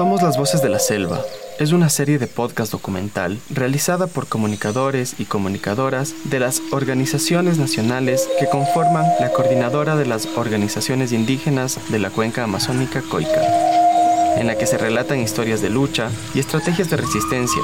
Somos las Voces de la Selva. Es una serie de podcast documental realizada por comunicadores y comunicadoras de las organizaciones nacionales que conforman la coordinadora de las organizaciones indígenas de la cuenca amazónica Coica, en la que se relatan historias de lucha y estrategias de resistencia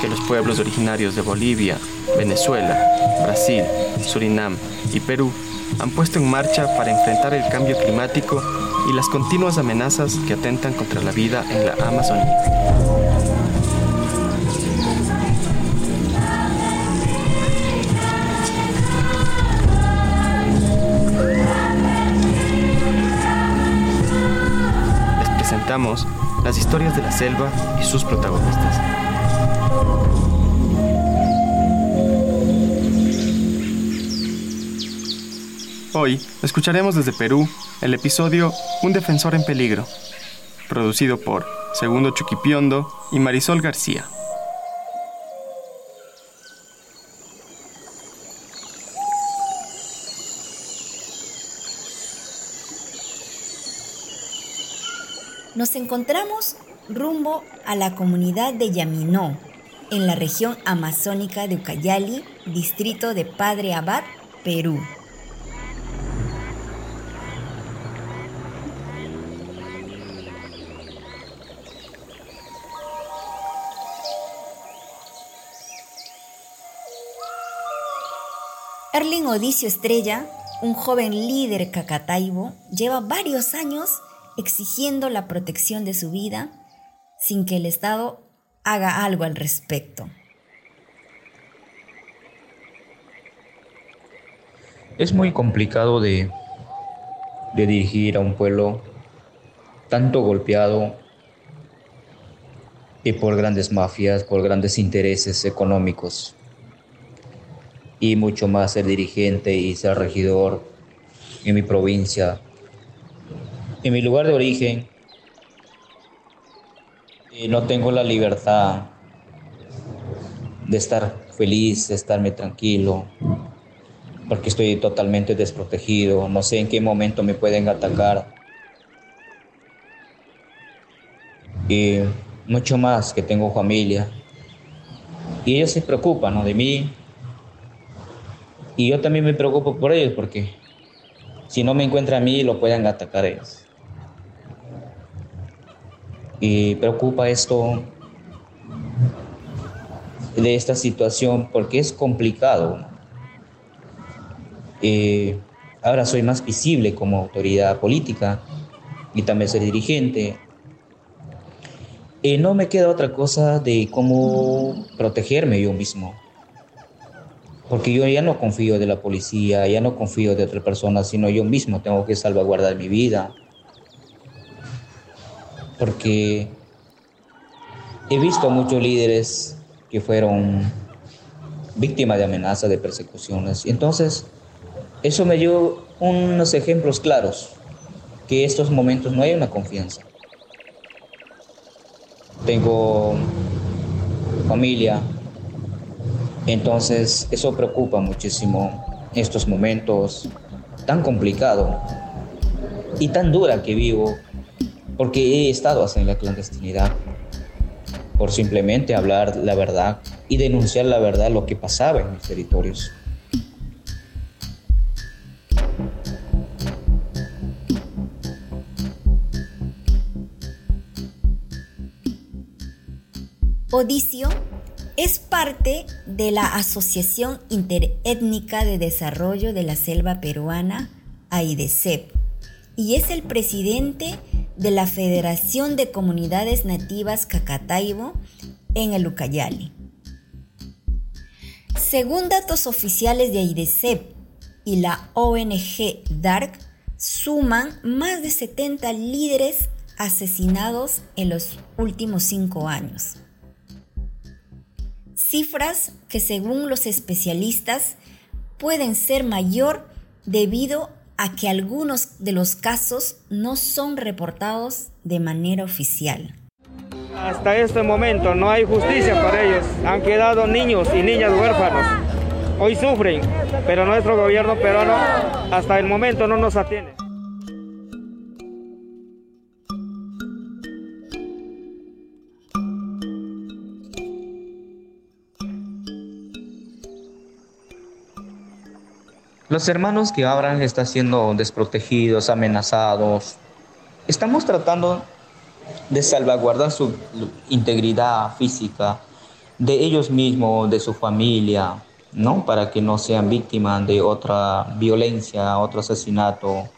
que los pueblos originarios de Bolivia, Venezuela, Brasil, Surinam y Perú han puesto en marcha para enfrentar el cambio climático y las continuas amenazas que atentan contra la vida en la Amazonía. Las historias de la selva y sus protagonistas. Hoy escucharemos desde Perú el episodio Un defensor en peligro, producido por Segundo Chuquipiondo y Marisol García. Nos encontramos rumbo a la comunidad de Yaminó, en la región amazónica de Ucayali, distrito de Padre Abad, Perú. Erling Odicio Estrella, un joven líder cacataibo, lleva varios años exigiendo la protección de su vida sin que el Estado haga algo al respecto. Es muy complicado de, dirigir a un pueblo tanto golpeado y por grandes mafias, por grandes intereses económicos y mucho más ser dirigente y ser regidor en mi provincia, en mi lugar de origen. Y no tengo la libertad de estar feliz, de estarme tranquilo, porque estoy totalmente desprotegido, no sé en qué momento me pueden atacar. Y mucho más que tengo familia. Y ellos se preocupan de mí, y yo también me preocupo por ellos porque si no me encuentran a mí, lo pueden atacar ellos. Y preocupa esto de esta situación porque es complicado. Ahora soy más visible como autoridad política y también soy dirigente. Eh, no me queda otra cosa de cómo protegerme yo mismo. Porque yo ya no confío de la policía, ya no confío de otra persona, sino yo mismo tengo que salvaguardar mi vida. Porque he visto muchos líderes que fueron víctimas de amenazas, de persecuciones. Entonces, eso me dio unos ejemplos claros, que en estos momentos no hay una confianza. Tengo familia, entonces, eso preocupa muchísimo estos momentos tan complicados y tan dura que vivo, porque he estado en la clandestinidad por simplemente hablar la verdad y denunciar la verdad lo que pasaba en mis territorios. Odicio es parte de la Asociación Interétnica de Desarrollo de la Selva Peruana, AIDESEP, y es el presidente de la Federación de Comunidades Nativas Cacataibo en el Ucayali. Según datos oficiales de AIDESEP y la ONG DARC, suman más de 70 líderes asesinados en los últimos cinco años cifras que según los especialistas pueden ser mayor debido a que algunos de los casos no son reportados de manera oficial. Hasta este momento no hay justicia para ellos. Han quedado niños y niñas huérfanos. Hoy sufren, pero nuestro gobierno peruano hasta el momento no nos atiende. Los hermanos que ahora están siendo desprotegidos, amenazados, estamos tratando de salvaguardar su integridad física de ellos mismos, de su familia, ¿no? Para que no sean víctimas de otra violencia, otro asesinato.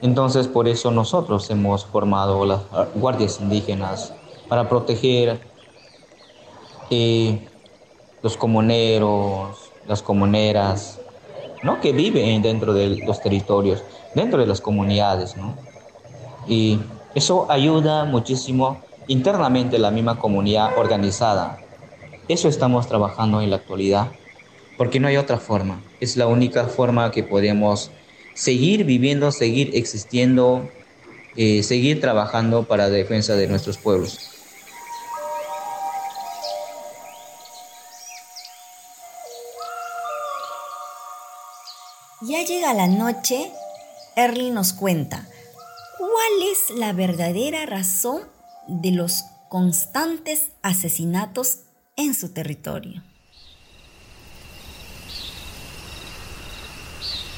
Entonces, por eso nosotros hemos formado las guardias indígenas para proteger eh, los comuneros, las comuneras, ¿no? Que viven dentro de los territorios, dentro de las comunidades, ¿no? Y eso ayuda muchísimo internamente la misma comunidad organizada. Eso estamos trabajando en la actualidad porque no hay otra forma. Es la única forma que podemos seguir viviendo, seguir existiendo, eh, seguir trabajando para la defensa de nuestros pueblos. Ya llega la noche, Erly nos cuenta, ¿cuál es la verdadera razón de los constantes asesinatos en su territorio?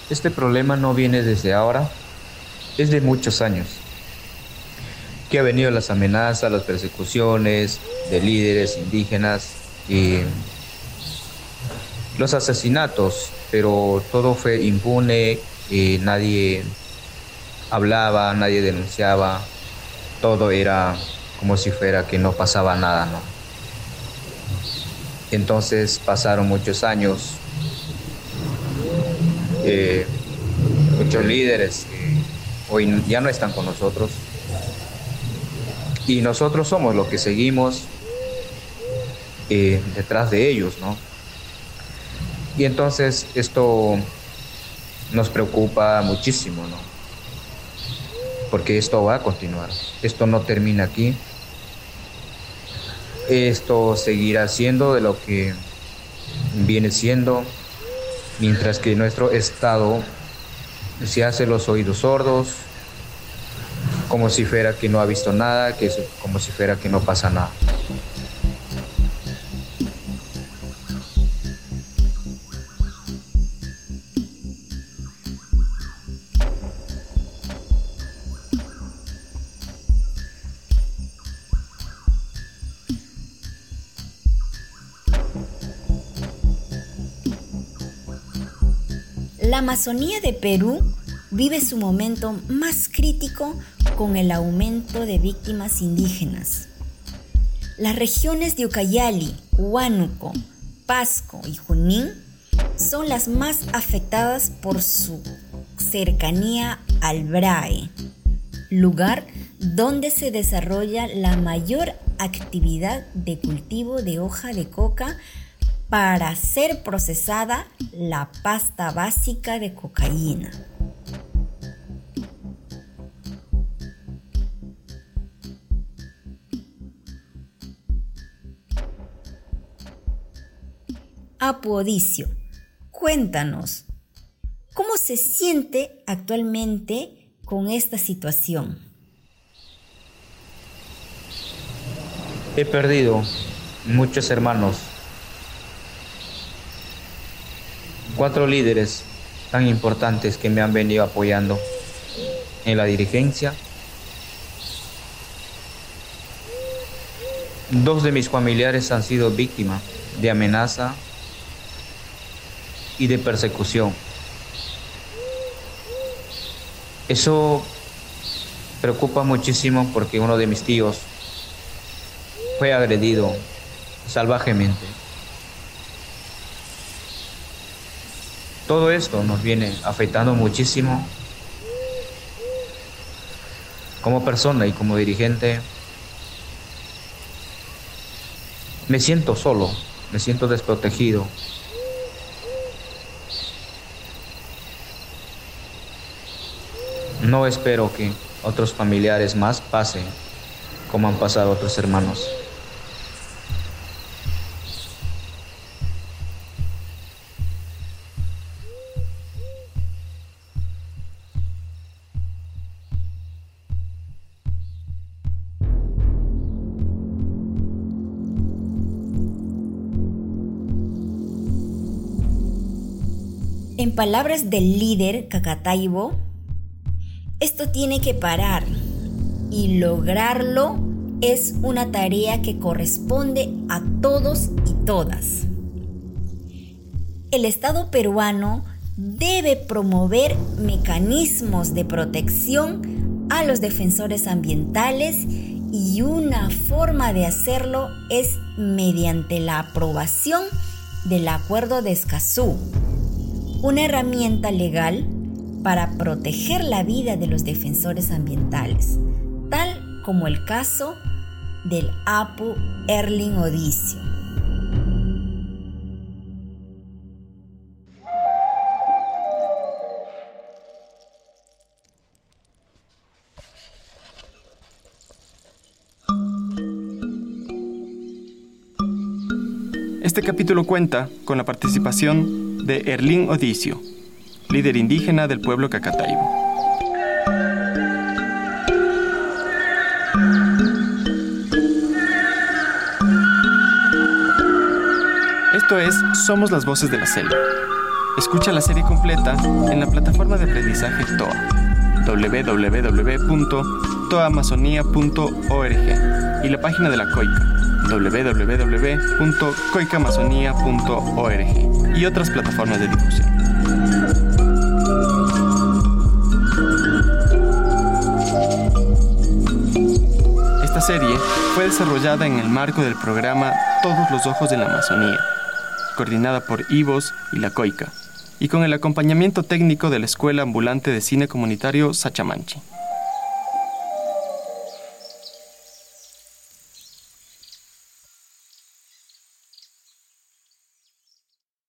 Este problema no viene desde ahora, es de muchos años, que ha venido las amenazas, las persecuciones de líderes indígenas y los asesinatos, pero todo fue impune, y nadie hablaba, nadie denunciaba, todo era como si fuera que no pasaba nada, ¿no? Entonces pasaron muchos años eh, muchos líderes que hoy ya no están con nosotros. Y nosotros somos los que seguimos eh, detrás de ellos, ¿no? Y entonces esto nos preocupa muchísimo, ¿no? Porque esto va a continuar. Esto no termina aquí. Esto seguirá siendo de lo que viene siendo mientras que nuestro Estado se hace los oídos sordos, como si fuera que no ha visto nada, que como si fuera que no pasa nada. Amazonía de Perú vive su momento más crítico con el aumento de víctimas indígenas. Las regiones de Ucayali, Huánuco, Pasco y Junín son las más afectadas por su cercanía al BRAE, lugar donde se desarrolla la mayor actividad de cultivo de hoja de coca para ser procesada la pasta básica de cocaína. Apodicio, cuéntanos, ¿cómo se siente actualmente con esta situación? He perdido muchos hermanos cuatro líderes tan importantes que me han venido apoyando en la dirigencia. Dos de mis familiares han sido víctimas de amenaza y de persecución. Eso preocupa muchísimo porque uno de mis tíos fue agredido salvajemente. Todo esto nos viene afectando muchísimo como persona y como dirigente. Me siento solo, me siento desprotegido. No espero que otros familiares más pasen como han pasado otros hermanos. En palabras del líder Cacataibo, esto tiene que parar y lograrlo es una tarea que corresponde a todos y todas. El Estado peruano debe promover mecanismos de protección a los defensores ambientales y una forma de hacerlo es mediante la aprobación del Acuerdo de Escazú, una herramienta legal para proteger la vida de los defensores ambientales, tal como el caso del Apu Erling Odicio. Este capítulo cuenta con la participación de Erling Odicio, líder indígena del pueblo Cacataibo. Esto es Somos las Voces de la Selva. Escucha la serie completa en la plataforma de aprendizaje TOA, www.toamazonía.org y la página de la COICA, www.coicamazonía.org y otras plataformas de difusión. Esta serie fue desarrollada en el marco del programa Todos los Ojos de la Amazonía, coordinada por IVOS y la COICA, y con el acompañamiento técnico de la Escuela Ambulante de Cine Comunitario Sachamanchi.